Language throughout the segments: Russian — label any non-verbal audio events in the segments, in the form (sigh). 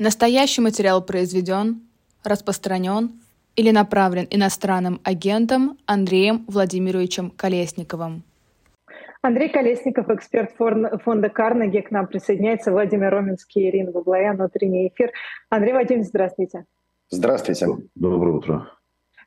Настоящий материал произведен, распространен или направлен иностранным агентом Андреем Владимировичем Колесниковым. Андрей Колесников, эксперт фонда Карнеги, к нам присоединяется. Владимир Роменский, Ирина Баблоян, утренний эфир. Андрей Владимирович, здравствуйте. Здравствуйте. Доброе утро.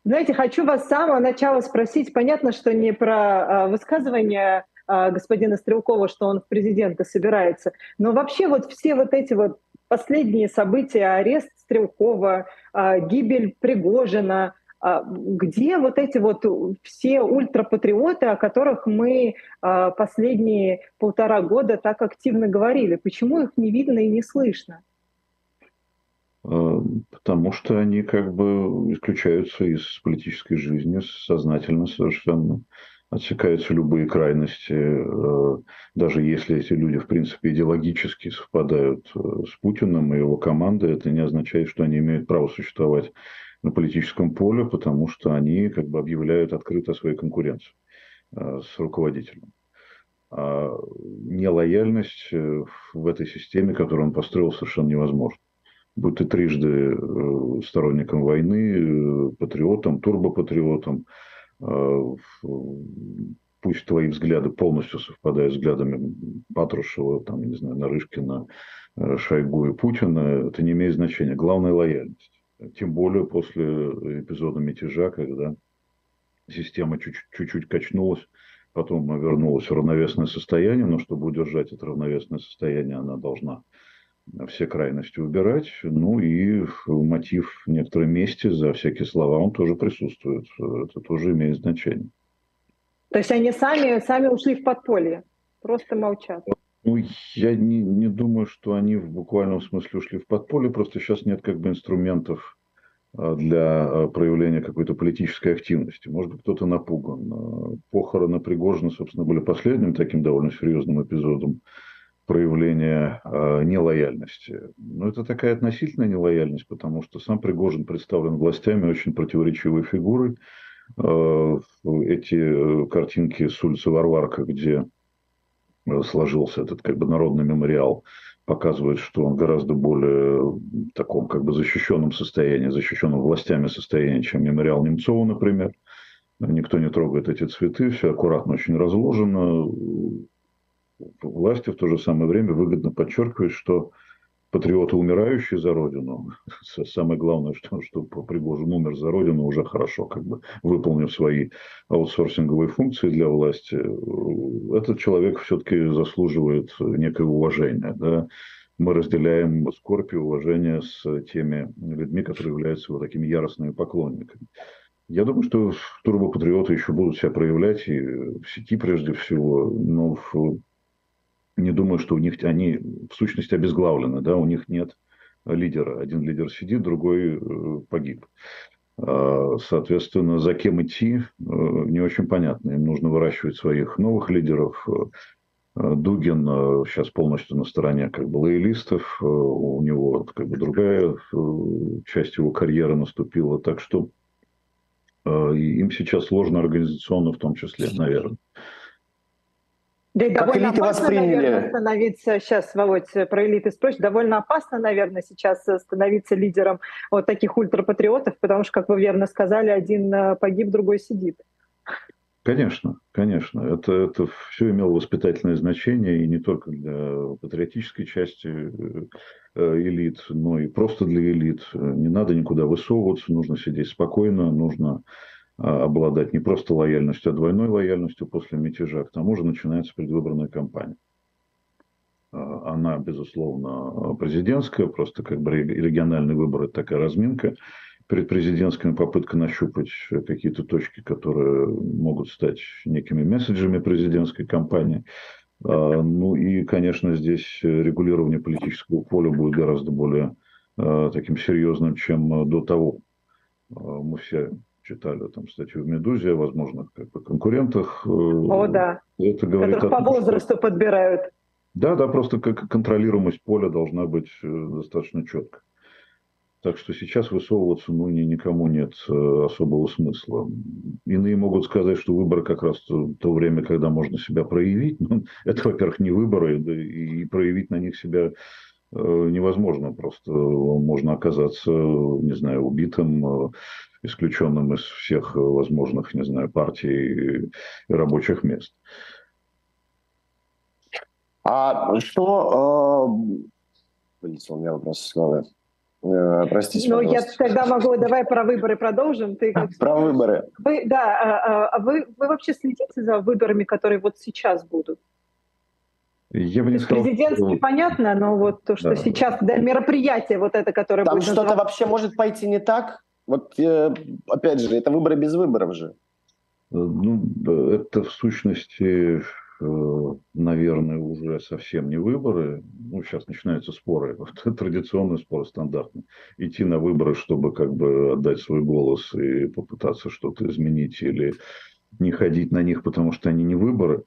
Знаете, хочу вас с самого начала спросить. Понятно, что не про а, высказывание а, господина Стрелкова, что он в президенты собирается, но вообще вот все вот эти вот последние события, арест Стрелкова, а, гибель Пригожина, а, где вот эти вот все ультрапатриоты, о которых мы а, последние полтора года так активно говорили? Почему их не видно и не слышно? Потому что они как бы исключаются из политической жизни сознательно совершенно отсекаются любые крайности, э, даже если эти люди, в принципе, идеологически совпадают э, с Путиным и его командой, это не означает, что они имеют право существовать на политическом поле, потому что они как бы объявляют открыто своей конкуренции э, с руководителем. А нелояльность в этой системе, которую он построил, совершенно невозможна. Будь ты трижды сторонником войны, патриотом, турбопатриотом, пусть твои взгляды полностью совпадают с взглядами Патрушева, там, не знаю, Нарышкина, э, Шойгу и Путина, это не имеет значения. Главное – лояльность. Тем более после эпизода мятежа, когда система чуть-чуть качнулась, потом вернулась в равновесное состояние, но чтобы удержать это равновесное состояние, она должна все крайности убирать. Ну и мотив в некоторой мести за всякие слова, он тоже присутствует. Это тоже имеет значение. То есть они сами, сами ушли в подполье, просто молчат. Ну, я не, не думаю, что они в буквальном смысле ушли в подполье, просто сейчас нет как бы инструментов а, для а, проявления какой-то политической активности. Может быть, кто-то напуган. Похороны Пригожина, собственно, были последним таким довольно серьезным эпизодом проявление э, нелояльности. Но это такая относительная нелояльность, потому что сам Пригожин представлен властями очень противоречивой фигурой. Э, эти картинки с улицы Варварка, где э, сложился этот как бы народный мемориал, показывают, что он гораздо более в таком как бы защищенном состоянии, защищенном властями состоянии, чем мемориал Немцова, например. Никто не трогает эти цветы, все аккуратно очень разложено, власти в то же самое время выгодно подчеркивает, что патриоты, умирающие за Родину, (laughs) самое главное, что, что Пригожин умер за Родину уже хорошо, как бы выполнив свои аутсорсинговые функции для власти, этот человек все-таки заслуживает некое уважение. Да? Мы разделяем скорбь и уважение с теми людьми, которые являются вот такими яростными поклонниками. Я думаю, что турбопатриоты еще будут себя проявлять и в сети прежде всего, но в не думаю, что у них они в сущности обезглавлены, да, у них нет лидера. Один лидер сидит, другой э, погиб. А, соответственно, за кем идти, э, не очень понятно. Им нужно выращивать своих новых лидеров. Э, Дугин сейчас полностью на стороне как бы лоялистов, у него как бы другая часть его карьеры наступила, так что им сейчас сложно организационно в том числе, наверное. Да и как довольно опасно, восприняли... наверное, становиться, сейчас, Володь, про элиты спросишь, довольно опасно, наверное, сейчас становиться лидером вот таких ультрапатриотов, потому что, как вы верно сказали, один э, погиб, другой сидит. Конечно, конечно. Это, это все имело воспитательное значение и не только для патриотической части э, э, элит, но и просто для элит. Не надо никуда высовываться, нужно сидеть спокойно, нужно обладать не просто лояльностью, а двойной лояльностью после мятежа. К тому же начинается предвыборная кампания. А, она, безусловно, президентская, просто как бы региональные выборы, такая разминка. Перед президентскими попытка нащупать какие-то точки, которые могут стать некими месседжами президентской кампании. А, ну и, конечно, здесь регулирование политического поля будет гораздо более таким серьезным, чем до того. Мы все читали там статью в «Медузе» о возможных как бы, конкурентах. Э, о, да. Это говорит Которых том, по возрасту что... подбирают. Да, да, просто как контролируемость поля должна быть э, достаточно четко. Так что сейчас высовываться ну, ни, никому нет э, особого смысла. Иные могут сказать, что выборы как раз то, то время, когда можно себя проявить. Но (laughs) это, во-первых, не выборы, да, и проявить на них себя невозможно. Просто можно оказаться, не знаю, убитым, исключенным из всех возможных, не знаю, партий и рабочих мест. А что... Э, у меня вопрос с головы. Э, простите, Ну, я тогда могу, давай про выборы продолжим. Ты как (laughs) про выборы. Вы, да, а, а, а вы, вы вообще следите за выборами, которые вот сейчас будут? Я бы не сказал, Президентский что... понятно, но вот то, что да. сейчас, да, мероприятие вот это, которое Там будет... Что-то вообще может пойти не так? Вот, э, опять же, это выборы без выборов же. Ну, это в сущности Э, наверное, уже совсем не выборы. Ну, сейчас начинаются споры, (laughs) традиционные споры, стандартные. Идти на выборы, чтобы как бы отдать свой голос и попытаться что-то изменить или не ходить на них, потому что они не выборы.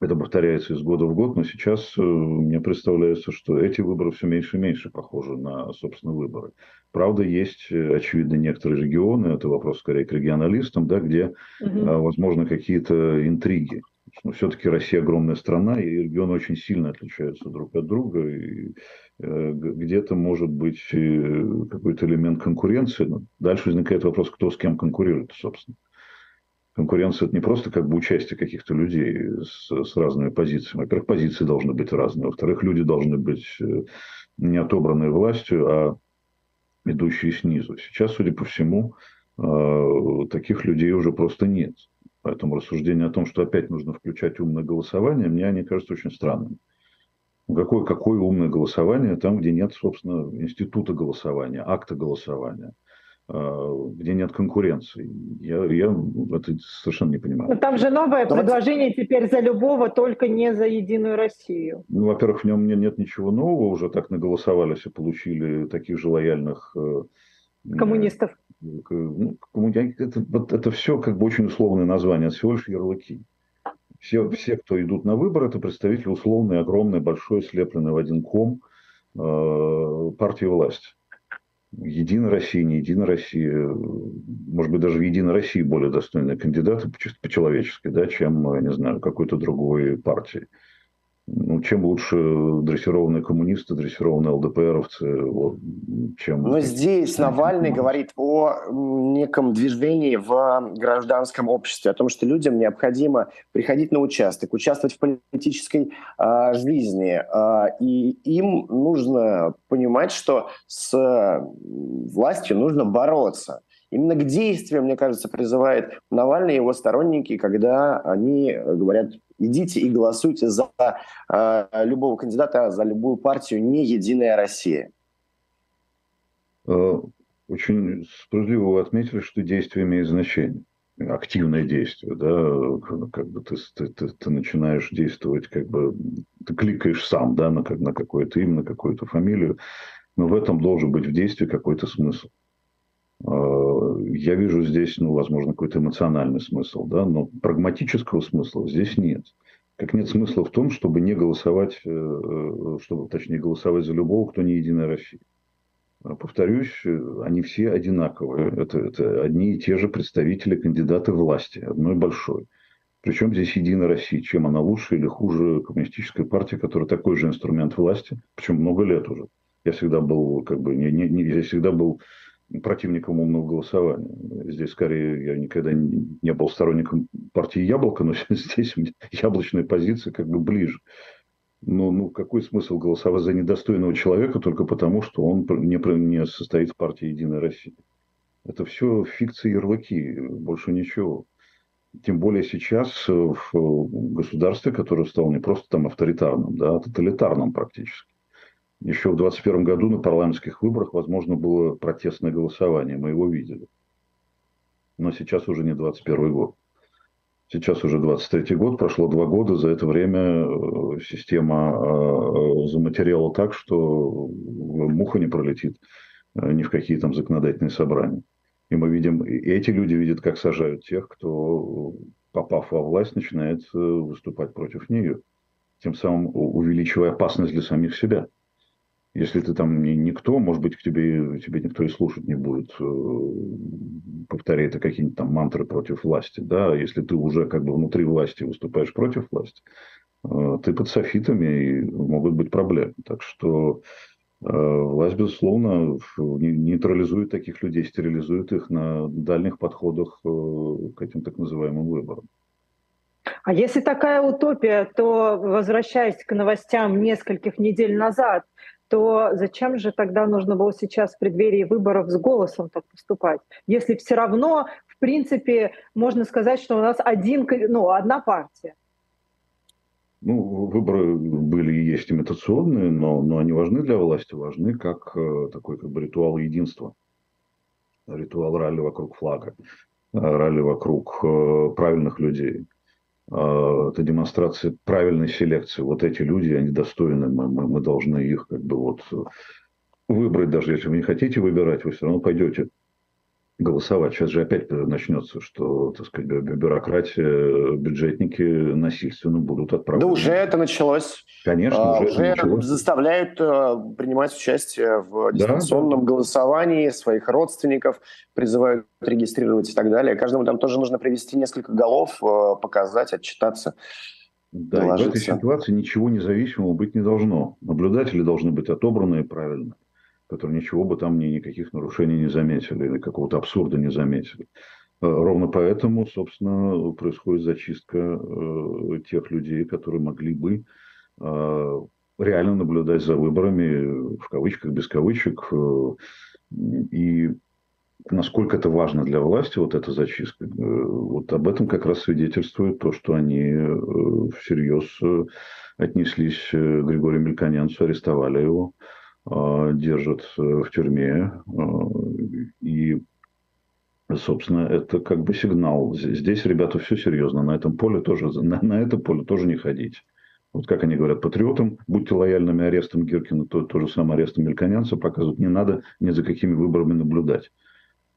Это повторяется из года в год, но сейчас э, мне представляется, что эти выборы все меньше и меньше похожи на, собственно, выборы. Правда, есть, э, очевидно, некоторые регионы, это вопрос скорее к регионалистам, да, где, угу. возможно, какие-то интриги но все-таки Россия огромная страна, и регионы очень сильно отличаются друг от друга. И где-то может быть какой-то элемент конкуренции. Но дальше возникает вопрос, кто с кем конкурирует, собственно. Конкуренция – это не просто как бы участие каких-то людей с, с разными позициями. Во-первых, позиции должны быть разные. Во-вторых, люди должны быть э, не отобранные властью, а идущие снизу. Сейчас, судя по всему, таких людей уже просто нет. Поэтому рассуждение о том, что опять нужно включать умное голосование, мне они кажутся очень странными. Ну, какое, какое умное голосование там, где нет, собственно, института голосования, акта голосования, где нет конкуренции. Я, я это совершенно не понимаю. Но там же новое Давайте... предложение теперь за любого, только не за Единую Россию. Ну, во-первых, в нем нет ничего нового, уже так наголосовались и получили таких же лояльных э, коммунистов. Ну, это, вот это все как бы очень условное название, это всего лишь ярлыки. Все, все, кто идут на выборы, это представители условной, огромной, большой, слепленной в один ком э, партии власти. Единая Россия, не Единая Россия, может быть, даже в Единой России более достойные кандидаты, по-человечески, да, чем, не знаю, какой-то другой партии ну, чем лучше дрессированные коммунисты, дрессированные ЛДПРовцы, вот, чем... Но здесь Навальный говорит о неком движении в гражданском обществе, о том, что людям необходимо приходить на участок, участвовать в политической э, жизни, э, и им нужно понимать, что с властью нужно бороться. Именно к действиям, мне кажется, призывает Навальный и его сторонники, когда они говорят, идите и голосуйте за э, любого кандидата, за любую партию, не «Единая Россия». Э, очень справедливо вы отметили, что действие имеет значение активное действие, да, как бы ты, ты, ты, ты начинаешь действовать, как бы ты кликаешь сам, да, на, на какое-то имя, на какую-то фамилию, но в этом должен быть в действии какой-то смысл. Э, я вижу здесь, ну, возможно, какой-то эмоциональный смысл, да, но прагматического смысла здесь нет. Как нет смысла в том, чтобы не голосовать, э, э, чтобы, точнее, голосовать за любого, кто не Единая Россия. Повторюсь, они все одинаковые. Это, это одни и те же представители, кандидаты власти, одной большой. Причем здесь Единая Россия. Чем она лучше или хуже коммунистической партии, которая такой же инструмент власти, причем много лет уже. Я всегда был, как бы, не, не, не, я всегда был противником умного голосования. Здесь, скорее, я никогда не был сторонником партии «Яблоко», но (laughs) здесь яблочная позиция как бы ближе. Но ну, какой смысл голосовать за недостойного человека только потому, что он не, не состоит в партии «Единая Россия»? Это все фикции ярлыки, больше ничего. Тем более сейчас в государстве, которое стало не просто там авторитарным, да, а тоталитарным практически. Еще в 2021 году на парламентских выборах, возможно, было протестное голосование. Мы его видели. Но сейчас уже не 21 год. Сейчас уже 23 год, прошло два года. За это время э, система э, заматериала так, что муха не пролетит э, ни в какие там законодательные собрания. И мы видим, и эти люди видят, как сажают тех, кто, попав во власть, начинает выступать против нее, тем самым увеличивая опасность для самих себя. Если ты там никто, может быть, к тебе, тебе никто и слушать не будет, э, повторяя это какие-нибудь там мантры против власти. Да? Если ты уже как бы внутри власти выступаешь против власти, ты под софитами, и могут быть проблемы. Так что власть, безусловно, нейтрализует таких людей, стерилизует их на дальних подходах к этим так называемым выборам. А если такая утопия, то, возвращаясь к новостям нескольких недель назад, то зачем же тогда нужно было сейчас в преддверии выборов с голосом так поступать? Если все равно, в принципе, можно сказать, что у нас один, ну, одна партия. Ну, выборы были и есть имитационные, но, но они важны для власти, важны как э, такой как бы ритуал единства, ритуал ралли вокруг флага, э, ралли вокруг э, правильных людей. А, это демонстрация правильной селекции. Вот эти люди, они достойны, мы, мы, мы должны их как бы вот выбрать, даже если вы не хотите выбирать, вы все равно пойдете голосовать. Сейчас же опять начнется, что, так сказать, бюрократия, бюджетники насильственно будут отправлены. Да уже это началось. Конечно, а, уже, уже это началось. заставляют э, принимать участие в дистанционном да, да. голосовании своих родственников, призывают регистрировать и так далее. Каждому там тоже нужно привести несколько голов, э, показать, отчитаться. Да, и в этой ситуации ничего независимого быть не должно. Наблюдатели должны быть отобраны правильно которые ничего бы там ни, никаких нарушений не заметили или какого-то абсурда не заметили. Э, ровно поэтому, собственно, происходит зачистка э, тех людей, которые могли бы э, реально наблюдать за выборами, в кавычках, без кавычек. И насколько это важно для власти, вот эта зачистка, вот об этом как раз свидетельствует то, что они всерьез отнеслись к Григорию Мельконянцу, арестовали его. А, держат э, в тюрьме. А, и, собственно, это как бы сигнал. Здесь, ребята, все серьезно. На этом поле тоже, на, на это поле тоже не ходить. Вот как они говорят патриотам, будьте лояльными арестом Гиркина, то, то же самое арестом Мельконянца показывают. Не надо ни за какими выборами наблюдать.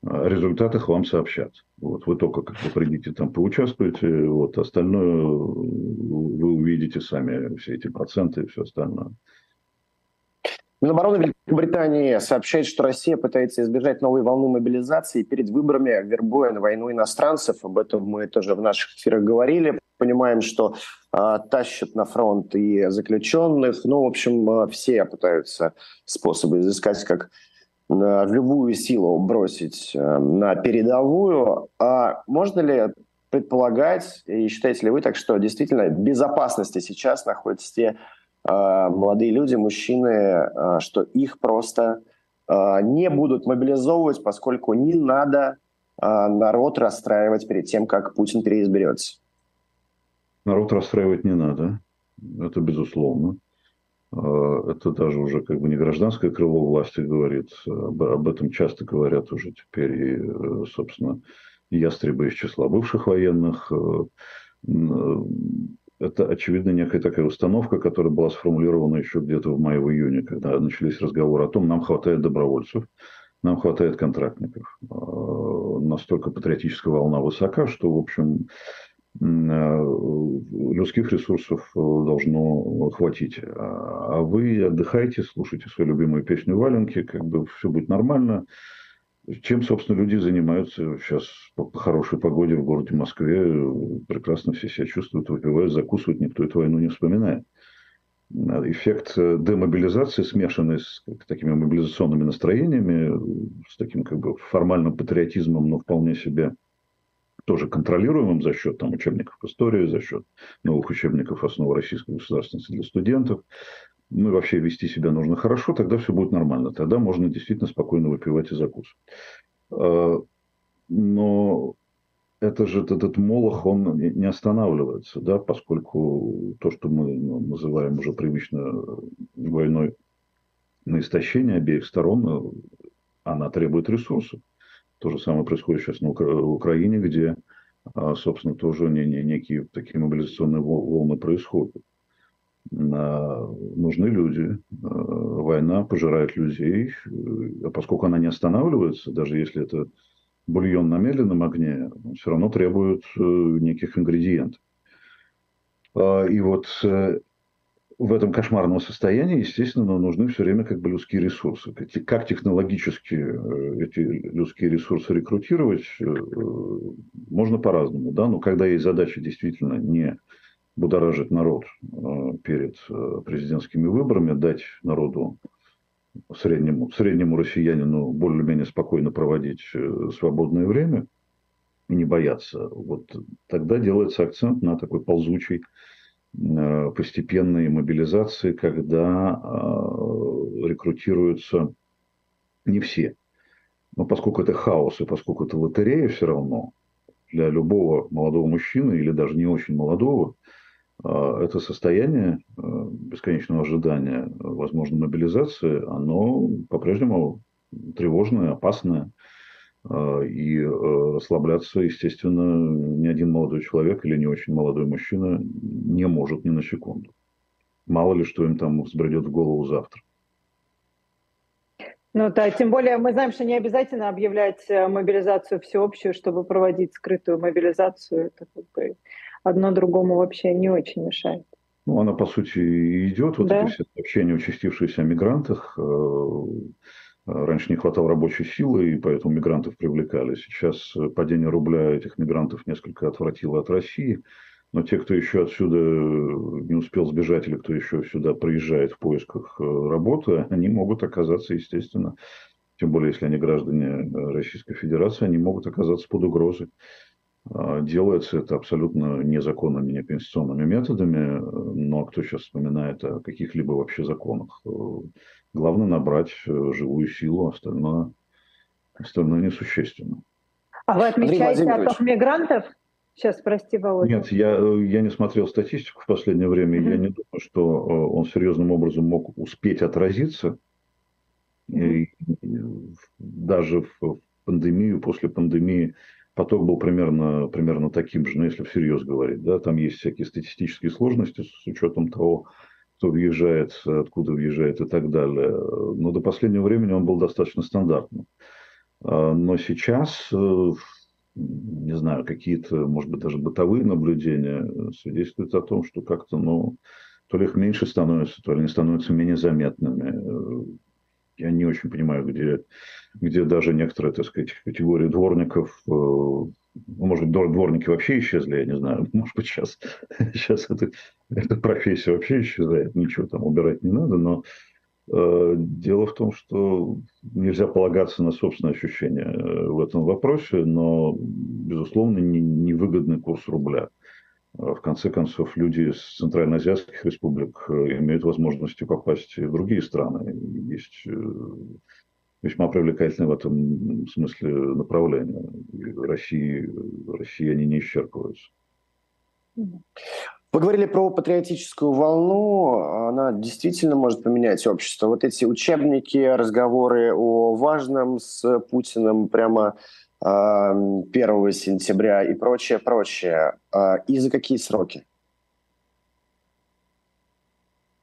О результатах вам сообщат. Вот, вы только как бы придите там, поучаствуете, вот, остальное вы увидите сами, все эти проценты и все остальное. Минобороны Великобритании сообщает, что Россия пытается избежать новой волны мобилизации перед выборами, вербуя на войну иностранцев. Об этом мы тоже в наших эфирах говорили. Понимаем, что э, тащат на фронт и заключенных. Ну, в общем, э, все пытаются способы изыскать, как э, любую силу бросить э, на передовую. А можно ли предполагать, и считаете ли вы так, что действительно безопасности сейчас находятся те молодые люди, мужчины, а, что их просто а, не будут мобилизовывать, поскольку не надо народ расстраивать перед тем, как Путин переизберется. Народ расстраивать не надо, это безусловно. Это даже уже как бы не гражданское крыло власти говорит, об этом часто говорят уже теперь и, собственно, ястребы из числа бывших военных, это, очевидно, некая такая установка, которая была сформулирована еще где-то в мае-июне, когда начались разговоры о том, нам хватает добровольцев, нам хватает контрактников. А, настолько патриотическая волна высока, что, в общем, а, людских ресурсов должно хватить. А, а вы отдыхайте, слушайте свою любимую песню Валенки, как бы все будет нормально. Чем, собственно, люди занимаются сейчас по хорошей погоде в городе Москве. Прекрасно все себя чувствуют, выпивают, закусывают, никто эту войну не вспоминает. Эффект демобилизации, смешанный с такими мобилизационными настроениями, с таким как бы формальным патриотизмом, но вполне себе тоже контролируемым за счет там, учебников истории, за счет новых учебников основы российской государственности для студентов, ну и вообще вести себя нужно хорошо, тогда все будет нормально. Тогда можно действительно спокойно выпивать и закусывать. А, но это же этот молох, он не останавливается, да, поскольку то, что мы ну, называем уже привычно войной на истощение обеих сторон, она требует ресурсов. То же самое происходит сейчас на Украине, где, а, собственно, тоже некие такие мобилизационные волны происходят. А, нужны люди. А, война пожирает людей. А поскольку она не останавливается, даже если это бульон на медленном огне, он все равно требует э, неких ингредиентов. И вот э, в этом кошмарном состоянии, естественно, нужны все время как бы людские ресурсы. Как технологически э, эти людские ресурсы рекрутировать, можно по-разному. Да? Но когда есть задача действительно не будоражить народ перед президентскими выборами, дать народу среднему, среднему россиянину более-менее спокойно проводить свободное время и не бояться, вот тогда делается акцент на такой ползучий постепенной мобилизации, когда рекрутируются не все. Но поскольку это хаос и поскольку это лотерея все равно, для любого молодого мужчины или даже не очень молодого, это состояние а, бесконечного ожидания возможной мобилизации, оно по-прежнему тревожное, опасное. А, и расслабляться, естественно, ни один молодой человек или не очень молодой мужчина не может ни на секунду. Мало ли, что им там взбредет в голову завтра. Ну да, тем более мы знаем, что не обязательно объявлять э, мобилизацию всеобщую, чтобы проводить скрытую мобилизацию. Это как бы одно другому вообще не очень мешает. Ну, она, по сути, идет. Вот да. эти все сообщения о участившихся мигрантах. Э, раньше не хватало рабочей силы, и поэтому мигрантов привлекали. Сейчас падение рубля этих мигрантов несколько отвратило от России. Но те, кто еще отсюда не успел сбежать или кто еще сюда приезжает в поисках э, работы, они могут оказаться, естественно, тем более если они граждане э, Российской Федерации, они могут оказаться под угрозой. А, делается это абсолютно незаконными, неконституционными методами, но кто сейчас вспоминает о каких-либо вообще законах? Э, главное набрать живую силу, остальное, остальное несущественно. А вы отмечаете отток мигрантов? Сейчас, прости, Володя. Нет, я, я не смотрел статистику в последнее время. Mm-hmm. Я не думаю, что э, он серьезным образом мог успеть отразиться. Mm-hmm. И даже в пандемию, после пандемии поток был примерно, примерно таким же, ну, если всерьез говорить. Да? Там есть всякие статистические сложности с учетом того, кто въезжает, откуда въезжает и так далее. Но до последнего времени он был достаточно стандартным. А, но сейчас э, не знаю, какие-то, может быть, даже бытовые наблюдения свидетельствуют о том, что как-то, ну, то ли их меньше становится, то ли они становятся менее заметными. Я не очень понимаю, где, где даже некоторые, так сказать, категории дворников, э, ну, может быть, дворники вообще исчезли, я не знаю, (laughs) может быть, сейчас, сейчас (laughs) это, эта профессия вообще исчезает, ничего там убирать не надо, но Э, дело в том, что нельзя полагаться на собственное ощущение э, в этом вопросе, но, безусловно, невыгодный курс рубля. Э, в конце концов, люди из центральноазиатских республик имеют возможности попасть в другие страны. Есть весьма привлекательные в этом смысле направления. В России, в России они не исчерпываются. Вы говорили про патриотическую волну, она действительно может поменять общество. Вот эти учебники, разговоры о важном с Путиным прямо 1 сентября и прочее, прочее. А, и за какие сроки?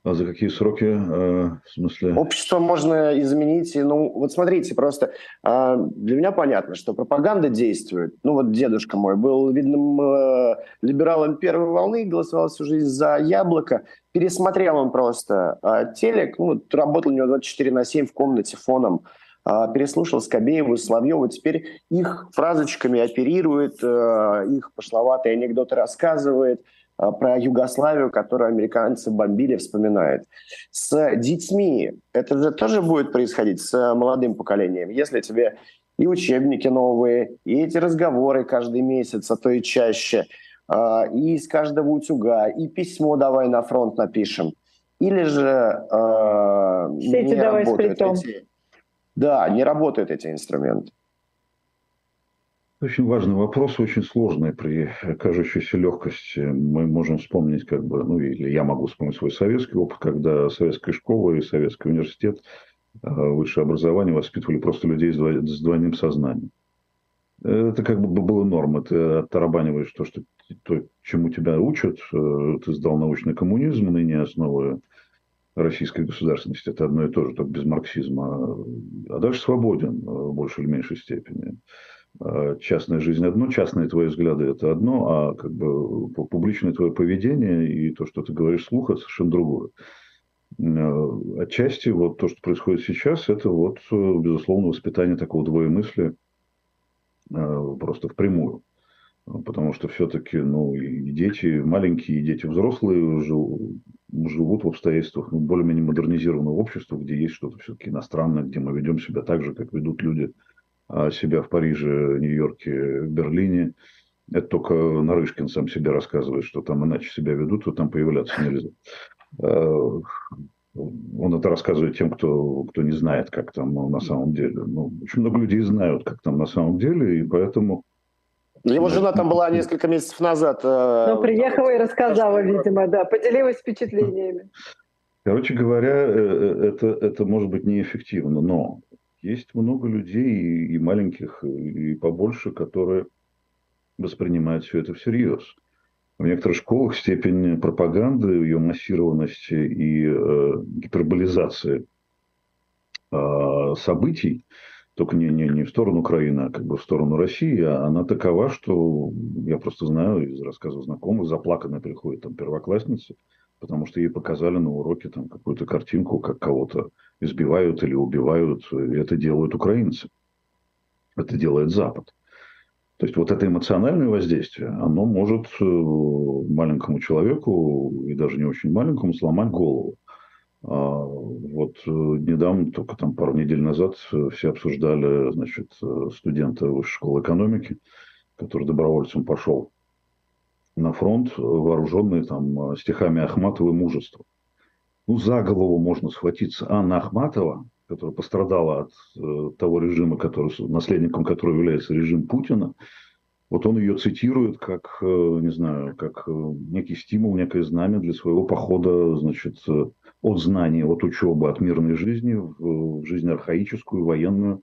А за какие сроки? Э, в смысле? Общество можно изменить. Ну, вот смотрите, просто э, для меня понятно, что пропаганда действует. Ну, вот дедушка мой был видным э, либералом первой волны, голосовал всю жизнь за яблоко. Пересмотрел он просто э, телек, ну, работал у него 24 на 7 в комнате фоном переслушал Скобееву, Соловьеву, теперь их фразочками оперирует, э, их пошловатые анекдоты рассказывает – а, про Югославию, которую американцы бомбили, вспоминает. С детьми это же тоже будет происходить, с молодым поколением. Если тебе и учебники новые, и эти разговоры каждый месяц, а то и чаще, а, и из каждого утюга, и письмо давай на фронт напишем. Или же э, не работают эти, да, не работают эти инструменты. Очень важный вопрос, очень сложный при кажущейся легкости. Мы можем вспомнить, как бы, ну или я могу вспомнить свой советский опыт, когда советская школа и советский университет, э, высшее образование воспитывали просто людей с двойным сознанием. Это как бы было норма. Ты оттарабаниваешь то, что, то, чему тебя учат. Э, ты сдал научный коммунизм, ныне основы российской государственности. Это одно и то же, только без марксизма. А дальше свободен э, в большей или меньшей степени. А, частная жизнь одно, частные твои взгляды это одно, а как бы публичное твое поведение и то, что ты говоришь слух, это совершенно другое. А, отчасти вот то, что происходит сейчас, это вот, безусловно, воспитание такого двоемыслия просто впрямую. Потому что все-таки ну, и дети маленькие, и дети взрослые живут в обстоятельствах ну, более-менее модернизированного общества, где есть что-то все-таки иностранное, где мы ведем себя так же, как ведут люди а, себя в Париже, Нью-Йорке, Берлине. Это только Нарышкин сам себе рассказывает, что там иначе себя ведут, то там появляться нельзя. А, он это рассказывает тем, кто, кто не знает, как там на самом деле. Ну, очень много людей знают, как там на самом деле, и поэтому его жена там была несколько месяцев назад. Э, ну, приехала и рассказала, видимо, да, поделилась впечатлениями. Короче говоря, э, э, это, это может быть неэффективно, но есть много людей, и маленьких, и побольше, которые воспринимают все это всерьез. В некоторых школах степень пропаганды, ее массированности и э, гиперболизации э, событий только не, не, не в сторону Украины, а как бы в сторону России, а она такова, что я просто знаю из рассказов знакомых, заплаканная приходит там первоклассница, потому что ей показали на уроке там какую-то картинку, как кого-то избивают или убивают, и это делают украинцы. Это делает Запад. То есть вот это эмоциональное воздействие, оно может э, маленькому человеку, и даже не очень маленькому, сломать голову. А, вот э, недавно, только там пару недель назад, э, все обсуждали, значит, э, студента высшей школы экономики, который добровольцем пошел на фронт, вооруженный там стихами Ахматова и мужество. Ну, за голову можно схватиться Анна Ахматова, которая пострадала от того режима, который, наследником которого является режим Путина, вот он ее цитирует как, не знаю, как некий стимул, некое знамя для своего похода, значит, от знания, от учебы, от мирной жизни в, в жизнь архаическую, военную,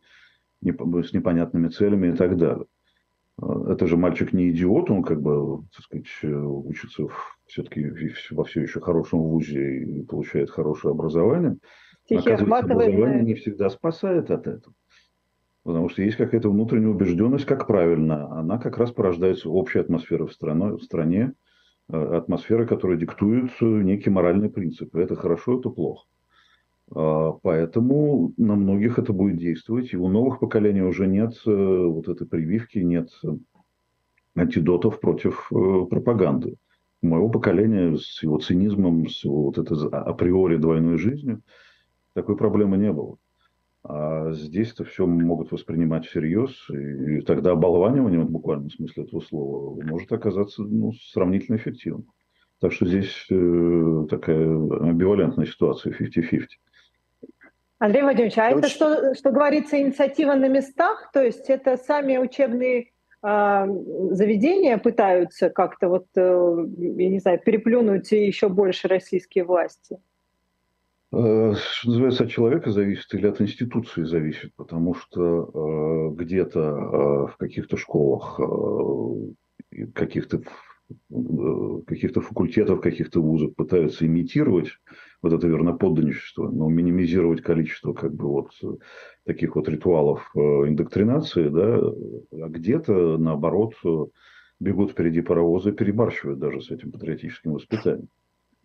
с непонятными целями и так далее. А, это же мальчик не идиот, он как бы, так сказать, учится все-таки во все еще хорошем вузе и получает хорошее образование. Стихи образование не всегда спасает от этого. Потому что есть какая-то внутренняя убежденность, как правильно. Она как раз порождается общей атмосферой в, стране, в стране, Э, атмосфера, которая диктует э, некие моральные принципы. Это хорошо, это плохо. А, поэтому на многих это будет действовать. И у новых поколений уже нет э, вот этой прививки, нет антидотов против пропаганды. У моего поколения с его цинизмом, с его вот этой априори двойной жизнью такой проблемы не было. А здесь это все могут воспринимать всерьез, и, и тогда оболванивание, в буквальном смысле этого слова, может оказаться ну, сравнительно эффективным. Так что здесь э, такая амбивалентная ситуация 50-50. Андрей Владимирович, а это, что, что говорится, инициатива на местах? То есть это сами учебные э, заведения пытаются как-то вот, э, я не знаю, переплюнуть еще больше российские власти? Э, что называется, от человека зависит или от институции зависит, потому что э, где-то э, в каких-то школах, каких-то каких-то факультетов, каких-то вузов пытаются имитировать вот это верноподданничество, но минимизировать количество как бы вот таких вот ритуалов индоктринации, да, а где-то наоборот бегут впереди паровоза и перебарщивают даже с этим патриотическим воспитанием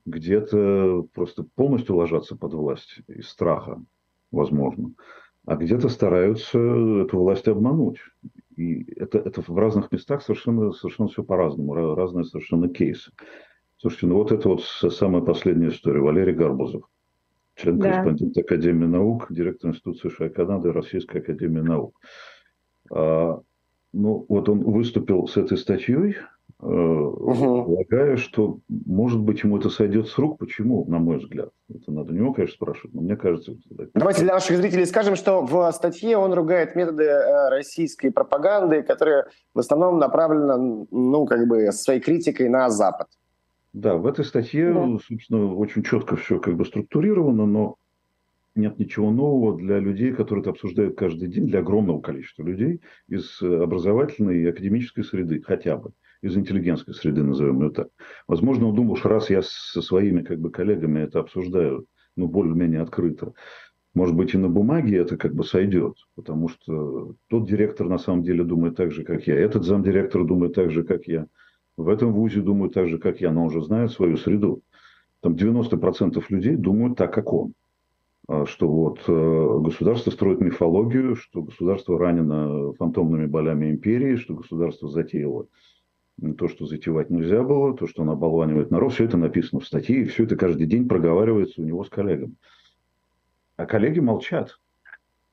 где-то просто полностью ложатся под власть из страха, возможно, а где-то стараются эту власть обмануть. И это, это в разных местах совершенно, совершенно все по-разному, разные совершенно кейсы. Слушайте, ну вот это вот самая последняя история. Валерий Гарбузов, член-корреспондент да. Академии наук, директор Института США и Канады Российской Академии наук. А, ну, вот он выступил с этой статьей, угу. полагаю, что, может быть, ему это сойдет с рук. Почему, на мой взгляд? Это надо у него, конечно, спрашивать, но мне кажется... Давайте для наших зрителей скажем, что в статье он ругает методы э, российской пропаганды, которые в основном направлены, ну, как бы, своей критикой на Запад. Да, в этой статье, да. собственно, очень четко все как бы структурировано, но нет ничего нового для людей, которые это обсуждают каждый день, для огромного количества людей из образовательной и академической среды хотя бы из интеллигентской среды, назовем ее так. Возможно, он думал, что раз я со своими как бы, коллегами это обсуждаю, ну, более-менее открыто, может быть, и на бумаге это как бы сойдет, потому что тот директор на самом деле думает так же, как я, этот замдиректор думает так же, как я, в этом вузе думают так же, как я, но он уже знает свою среду. Там 90% людей думают так, как он. А что вот э, государство строит мифологию, что государство ранено фантомными болями империи, что государство затеяло то, что затевать нельзя было, то, что он оболванивает народ, все это написано в статье, и все это каждый день проговаривается у него с коллегами. А коллеги молчат.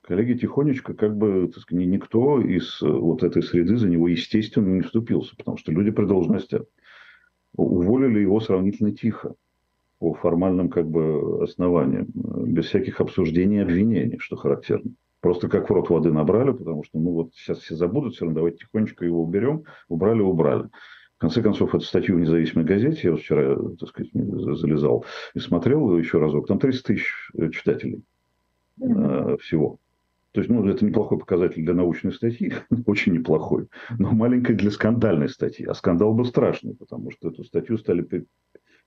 Коллеги тихонечко, как бы, так сказать, никто из э, вот этой среды за него, естественно, не вступился, потому что люди при должности уволили его сравнительно тихо, по формальным как бы основаниям, без всяких обсуждений и обвинений, что характерно. Просто как в рот воды набрали, потому что, ну вот сейчас все забудут, все равно давайте тихонечко его уберем. Убрали, убрали. В конце концов, эту статью в независимой газете, я вчера, так сказать, залезал и смотрел еще разок, там 30 тысяч э, читателей mm-hmm. всего. То есть, ну, это неплохой показатель для научной статьи, (laughs) очень неплохой, но маленькой для скандальной статьи. А скандал был страшный, потому что эту статью стали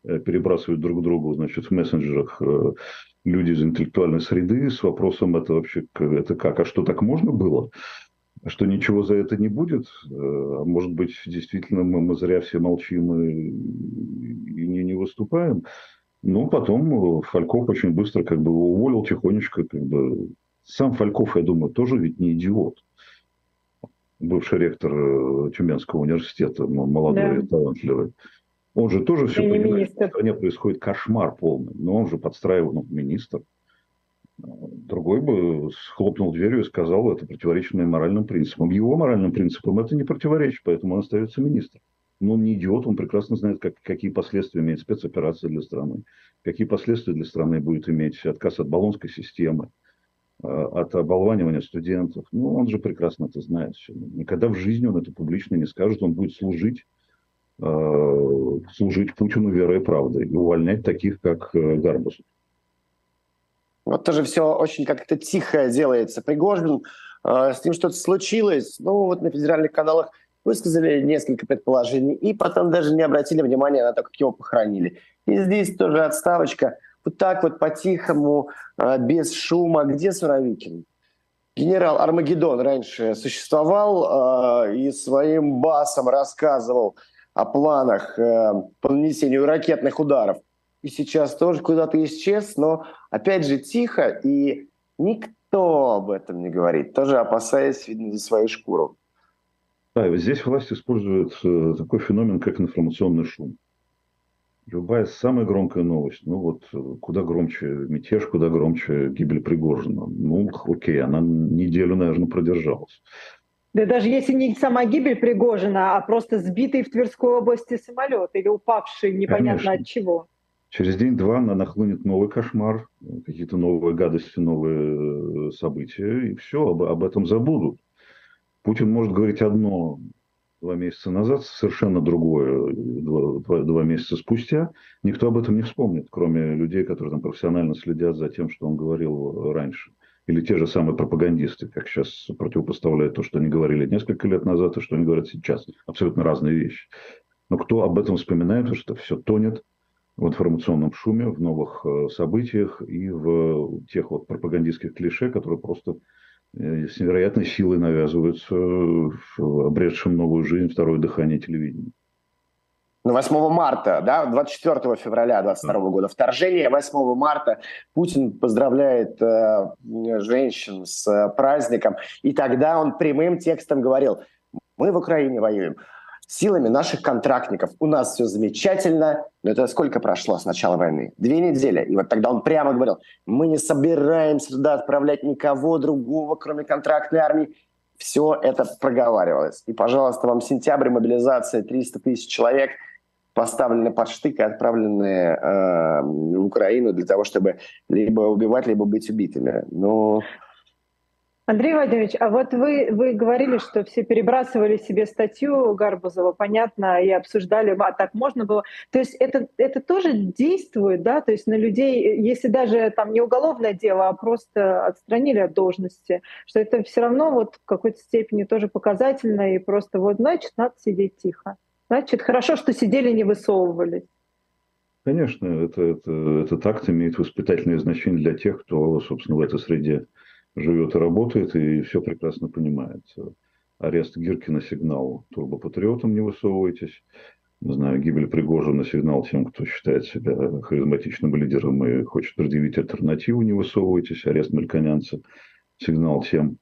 э, перебрасывать друг другу, значит, в мессенджерах люди из интеллектуальной среды с вопросом, это вообще это как, а что так можно было? Что ничего за это не будет? Э, а может быть, действительно мы, мы зря все молчим и, и не, не выступаем? Ну, потом Фальков очень быстро как бы его уволил тихонечко. Как бы. Сам Фальков, я думаю, тоже ведь не идиот. Бывший ректор э, Тюменского университета, молодой да. и талантливый. Он же тоже все понимает, министр. что в стране происходит кошмар полный. Но он же подстраивал, ну, министр. Другой бы схлопнул дверью и сказал, это противоречит моим моральным принципам. Его моральным принципам это не противоречит, поэтому он остается министром. Но он не идиот, он прекрасно знает, как, какие последствия имеет спецоперация для страны, какие последствия для страны будет иметь отказ от баллонской системы, а, от оболванивания студентов. Ну, он же прекрасно это знает. Никогда в жизни он это публично не скажет, он будет служить служить Путину верой и правдой и увольнять таких, как э, Гарбус. Вот тоже все очень как-то тихо делается. Пригожин, э, с ним что-то случилось, ну вот на федеральных каналах высказали несколько предположений, и потом даже не обратили внимания на то, как его похоронили. И здесь тоже отставочка. Вот так вот по-тихому, без шума. Где Суровикин? Генерал Армагеддон раньше существовал и своим басом рассказывал – о планах э, по нанесению ракетных ударов. И сейчас тоже куда-то исчез, но опять же тихо, и никто об этом не говорит, тоже опасаясь, видно, за свою шкуру. Да, и здесь власть использует э, такой феномен, как информационный шум. Любая самая громкая новость, ну вот э, куда громче мятеж, куда громче гибель Пригожина. Ну, окей, она неделю, наверное, продержалась. Да даже если не сама гибель Пригожина, а просто сбитый в Тверской области самолет или упавший непонятно Конечно. от чего. Через день-два нахлынет новый кошмар, какие-то новые гадости, новые э, события, и все, об, об этом забудут. Путин может говорить одно два месяца назад, совершенно другое два, два, два месяца спустя. Никто об этом не вспомнит, кроме людей, которые там профессионально следят за тем, что он говорил раньше или те же самые пропагандисты, как сейчас противопоставляют то, что они говорили несколько лет назад и что они говорят сейчас. Абсолютно разные вещи. Но кто об этом вспоминает, потому что все тонет в информационном шуме, в новых э, событиях и в тех вот пропагандистских клише, которые просто э, с невероятной силой навязываются в обретшем новую жизнь второе дыхание телевидения. 8 ну, марта, да, 24 февраля 22 года, вторжение 8 марта, Путин поздравляет э, женщин с э, праздником, и тогда он прямым текстом говорил, мы в Украине воюем силами наших контрактников, у нас все замечательно, но это сколько прошло с начала войны? Две недели, и вот тогда он прямо говорил, мы не собираемся туда отправлять никого другого, кроме контрактной армии, все это проговаривалось. И, пожалуйста, вам сентябрь, мобилизация 300 тысяч человек – поставлены под штык и отправлены э, в Украину для того, чтобы либо убивать, либо быть убитыми. Но Андрей Владимирович, а вот вы, вы говорили, что все перебрасывали себе статью Гарбузова, понятно, и обсуждали, а так можно было. То есть это, это тоже действует, да, то есть на людей, если даже там не уголовное дело, а просто отстранили от должности, что это все равно вот в какой-то степени тоже показательно, и просто вот, значит, надо сидеть тихо. Значит, хорошо, что сидели, не высовывались. Конечно, это, это, этот акт имеет воспитательное значение для тех, кто, собственно, в этой среде живет и работает, и все прекрасно понимает. Арест Гиркина сигнал турбопатриотам не высовывайтесь. Не знаю, гибель Пригожина сигнал тем, кто считает себя харизматичным лидером и хочет предъявить альтернативу, не высовывайтесь. Арест Мельконянца сигнал тем,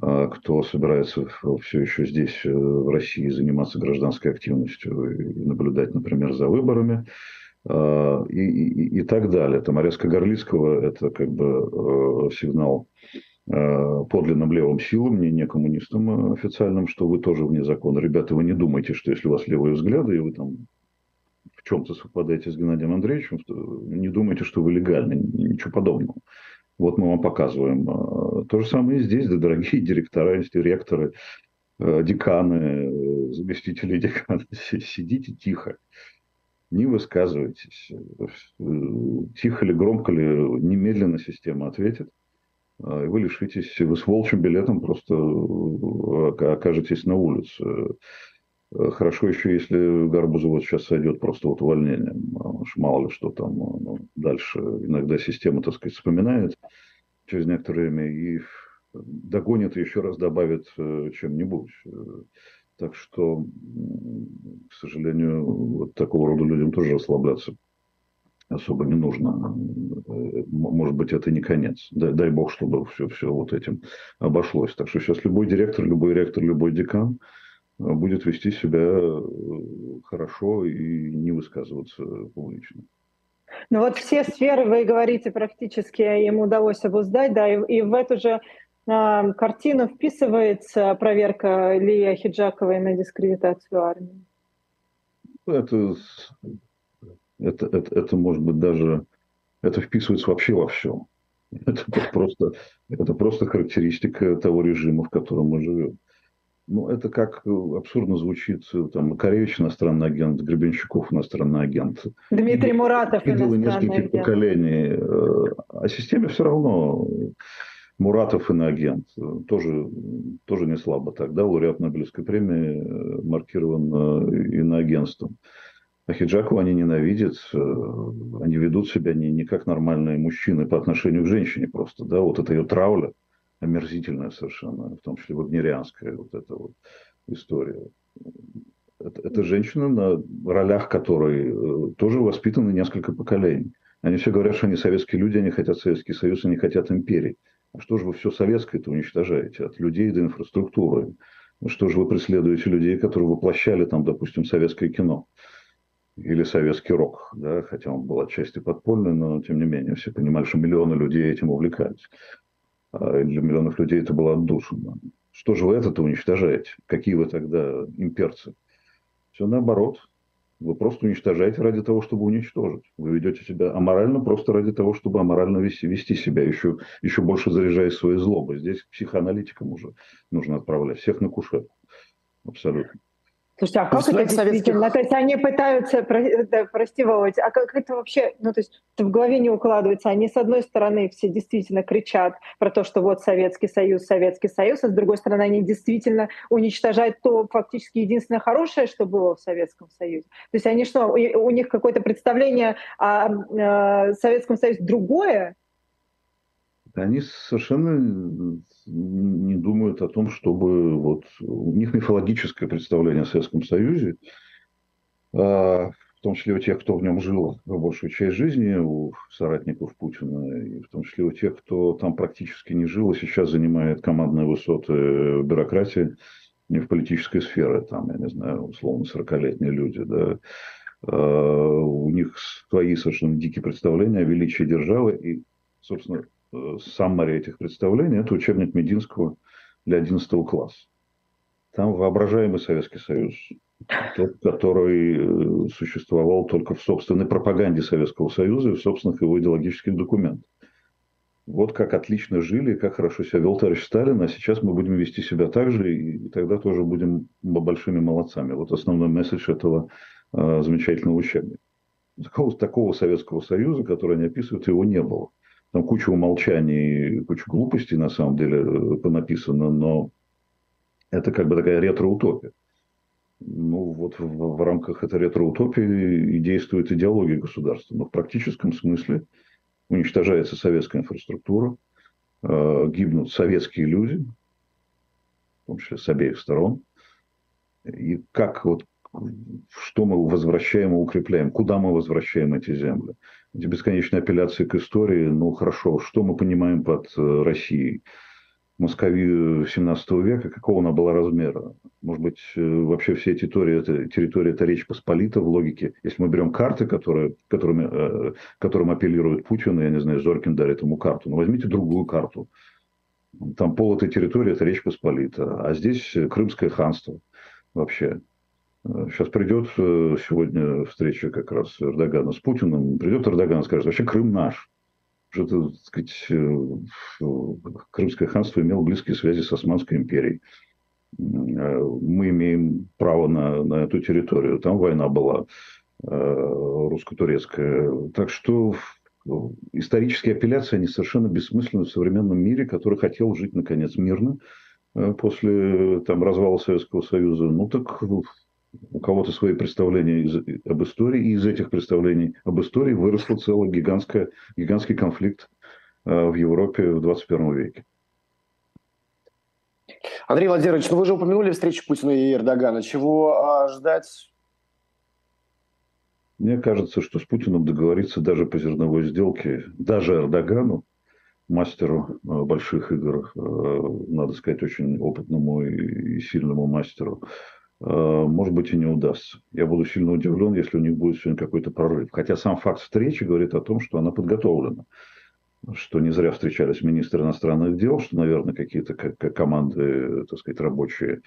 кто собирается все еще здесь, э, в России, заниматься гражданской активностью и наблюдать, например, за выборами а, и, и, и так далее. Там арест Горлицкого – это как бы э, сигнал э, подлинным левым силам, не, не коммунистам официальным, что вы тоже вне закона. Ребята, вы не думайте, что если у вас левые взгляды, и вы там в чем-то совпадаете с Геннадием Андреевичем, не думайте, что вы легальны, ничего подобного. Вот мы вам показываем. А, то же самое и здесь, да, дорогие (laughs) директора, директоры, э, деканы, э, заместители декана. (laughs) Сидите тихо, не высказывайтесь. Э, тихо ли, громко ли, немедленно система ответит. И вы лишитесь, вы с волчьим билетом просто окажетесь на улице. Хорошо еще, если Гарбузу вот сейчас сойдет просто вот увольнением. Уж мало ли что там ну, дальше. Иногда система, так сказать, вспоминает через некоторое время и догонит и еще раз добавит э, чем-нибудь. Так что, к сожалению, вот такого рода людям тоже расслабляться особо не нужно. Может быть, это не конец. Дай, дай бог, чтобы все, все вот этим обошлось. Так что сейчас любой директор, любой ректор, любой декан – будет вести себя э, хорошо и не высказываться публично. Ну вот все сферы, вы говорите, практически им удалось обуздать, да, и, и в эту же э, картину вписывается проверка Лия Хиджаковой на дискредитацию армии. Это, это, это, это может быть даже, это вписывается вообще во все. (laughs) Это просто, это просто характеристика того режима, в котором мы живем. Ну, это как э, абсурдно звучит, э, там, Макаревич иностранный агент, Гребенщиков иностранный агент. Дмитрий Муратов иностранный нескольких агент. поколений. Э, а системе все равно Муратов иноагент. Тоже, тоже не слабо так, да, лауреат Нобелевской премии маркирован иноагентством. А Хиджаку они ненавидят, они ведут себя не, не как нормальные мужчины по отношению к женщине просто, да, вот это ее трауля – омерзительная совершенно, в том числе вагнерианская вот эта вот история. Это, это женщина, на ролях которой э, тоже воспитаны несколько поколений. Они все говорят, что они советские люди, они хотят Советский Союз, они хотят империи. А что же вы все советское-то уничтожаете? От людей до инфраструктуры. Что же вы преследуете людей, которые воплощали там, допустим, советское кино? Или советский рок, да, хотя он был отчасти подпольный, но тем не менее все понимали, что миллионы людей этим увлекались. А для миллионов людей это было отдушено. Что же вы это-то уничтожаете? Какие вы тогда имперцы? Все наоборот. Вы просто уничтожаете ради того, чтобы уничтожить. Вы ведете себя аморально просто ради того, чтобы аморально вести, вести себя, еще, еще больше заряжая свои злобы. Здесь психоаналитикам уже нужно отправлять. Всех на кушетку. Абсолютно. Слушайте, а как это действительно? То есть они пытаются, да, прости, Володь, а как это вообще, ну то есть это в голове не укладывается. Они с одной стороны все действительно кричат про то, что вот Советский Союз, Советский Союз, а с другой стороны они действительно уничтожают то фактически единственное хорошее, что было в Советском Союзе. То есть они что, у них какое-то представление о, о Советском Союзе другое, они совершенно не думают о том, чтобы вот у них мифологическое представление о Советском Союзе, а, в том числе у тех, кто в нем жил большую часть жизни, у соратников Путина, и в том числе у тех, кто там практически не жил, и сейчас занимает командные высоты бюрократии, не в политической сфере, там, я не знаю, условно, 40-летние люди, да, а, у них свои совершенно дикие представления о величии державы, и, собственно, саммари этих представлений, это учебник Мединского для 11 класса. Там воображаемый Советский Союз, тот, который э, существовал только в собственной пропаганде Советского Союза и в собственных его идеологических документах. Вот как отлично жили, как хорошо себя вел товарищ Сталин, а сейчас мы будем вести себя так же, и тогда тоже будем большими молодцами. Вот основной месседж этого э, замечательного учебника. Такого, такого Советского Союза, который они описывают, его не было. Там куча умолчаний, куча глупостей на самом деле э, понаписано, но это как бы такая ретро-утопия. Ну, вот в, в рамках этой ретро-утопии и действует идеология государства. Но в практическом смысле уничтожается советская инфраструктура, э, гибнут советские люди, в том числе с обеих сторон. И как вот что мы возвращаем и укрепляем, куда мы возвращаем эти земли. Эти бесконечные апелляции к истории, ну хорошо, что мы понимаем под э, Россией? Москвы 17 века, какого она была размера. Может быть, э, вообще все территории, это, территория это Речь Посполита в логике. Если мы берем карты, которые, которыми, э, которым апеллирует Путин, я не знаю, Зоркин дарит ему карту, но возьмите другую карту. Там пол этой территории – это Речь Посполита, а здесь Крымское ханство вообще. Сейчас придет э, сегодня встреча как раз Эрдогана с Путиным. Придет Эрдоган скажет, вообще Крым наш. Что-то, так сказать, э, Крымское ханство имело близкие связи с Османской империей. Э, мы имеем право на, на эту территорию. Там война была русско-турецкая. Так что исторические апелляции, они совершенно бессмысленны в современном мире, который хотел жить, наконец, мирно после там, развала Советского Союза. Ну так у кого-то свои представления из, об истории, и из этих представлений об истории выросла целый гигантская, гигантский конфликт э, в Европе в 21 веке. Андрей Владимирович, ну вы же упомянули встречу Путина и Эрдогана. Чего а, ждать? Мне кажется, что с Путиным договориться даже по зерновой сделке, даже Эрдогану, мастеру э, больших игр, э, надо сказать, очень опытному и сильному мастеру, может быть, и не удастся. Я буду сильно удивлен, если у них будет сегодня какой-то прорыв. Хотя сам факт встречи говорит о том, что она подготовлена. Что не зря встречались министры иностранных дел, что, наверное, какие-то команды, так сказать, рабочие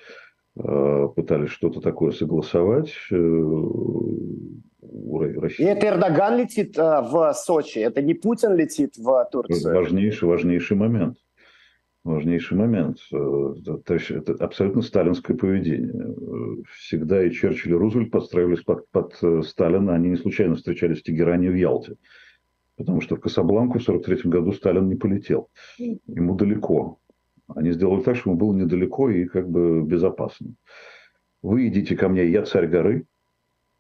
э, пытались что-то такое согласовать. Э, и это Эрдоган летит в Сочи, это не Путин летит в Турцию. Важнейший, важнейший момент важнейший момент. Э, то есть это абсолютно сталинское поведение. Всегда и Черчилль, и Рузвельт подстраивались под, под э, Сталина. Они не случайно встречались в Тегеране и в Ялте. Потому что в Касабланку в 1943 году Сталин не полетел. Ему далеко. Они сделали так, чтобы ему было недалеко и как бы безопасно. Вы идите ко мне, я царь горы,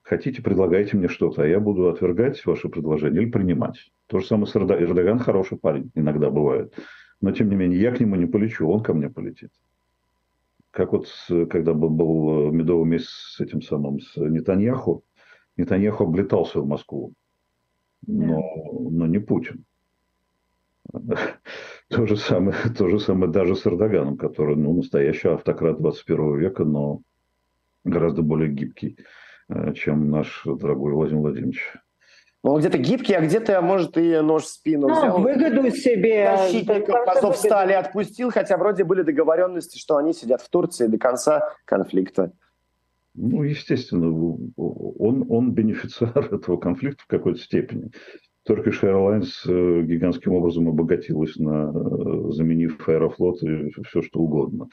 хотите, предлагайте мне что-то, а я буду отвергать ваше предложение или принимать. То же самое с Эрдоган. Эрдоган хороший парень, иногда бывает. Но, тем не менее, я к нему не полечу, он ко мне полетит. Как вот, когда был медовый месяц с этим самым, с Нетаньяху, Нетаньяху облетался в Москву, но, но не Путин. (laughs) То же, самое, (laughs) то же самое даже с Эрдоганом, который ну, настоящий автократ 21 века, но гораздо более гибкий, э, чем наш дорогой Владимир Владимирович. Ну, он где-то гибкий, а где-то, может, и нож в спину ну, взял. выгоду себе. Защитников Азовстали отпустил, хотя вроде были договоренности, что они сидят в Турции до конца конфликта. Ну, естественно, он, он бенефициар (laughs) этого конфликта в какой-то степени. Turkish Airlines э, гигантским образом обогатилась, на, э, заменив Аэрофлот и все что угодно.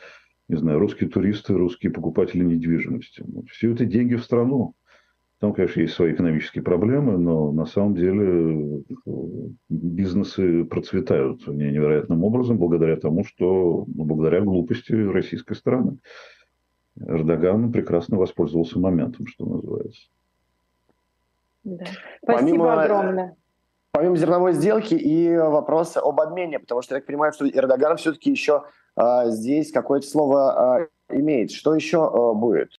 Не знаю, русские туристы, русские покупатели недвижимости. Все это деньги в страну. Там, конечно, есть свои экономические проблемы, но на самом деле э, бизнесы процветают невероятным образом благодаря тому, что ну, благодаря глупости российской стороны. Эрдоган прекрасно воспользовался моментом, что называется. Да. Спасибо помимо, огромное. Помимо зерновой сделки и вопроса об обмене, потому что я так понимаю, что Эрдоган все-таки еще а, здесь какое-то слово а, имеет. Что еще а, будет?